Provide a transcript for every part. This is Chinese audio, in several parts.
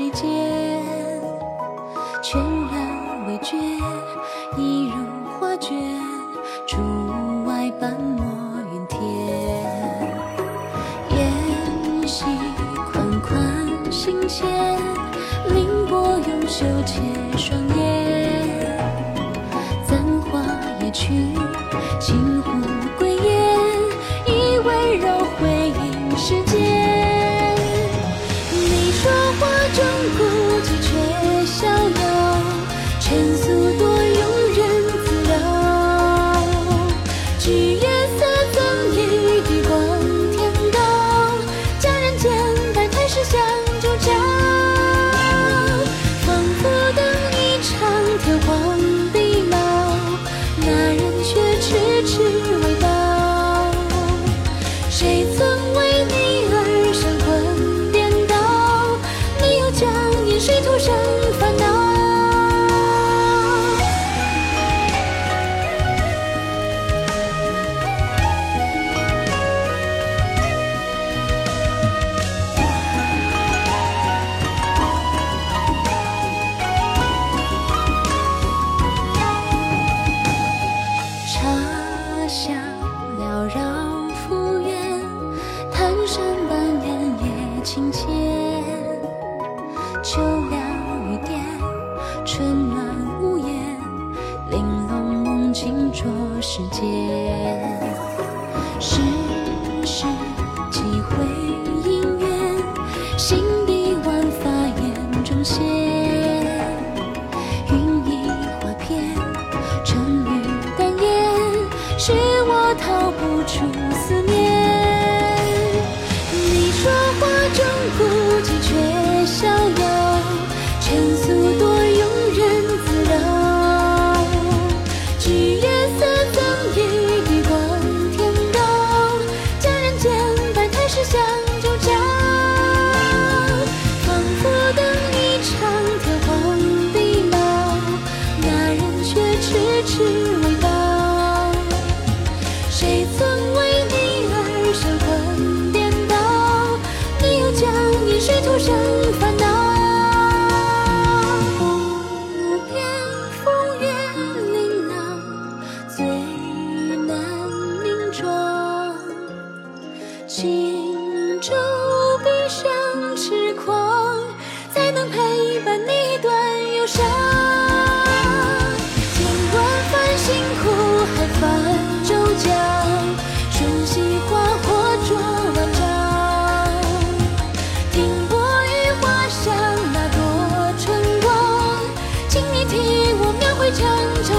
水间，全然未觉，一如画卷，竹外半抹云天。烟溪款款行前，凌波拥袖且霜。千。山半掩，夜清浅。秋凉雨点，春暖屋檐。玲珑梦境，着世间。世事几回因缘，心底万法眼中现。云衣花片，沉雨淡烟，是我逃不出。只有。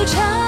不长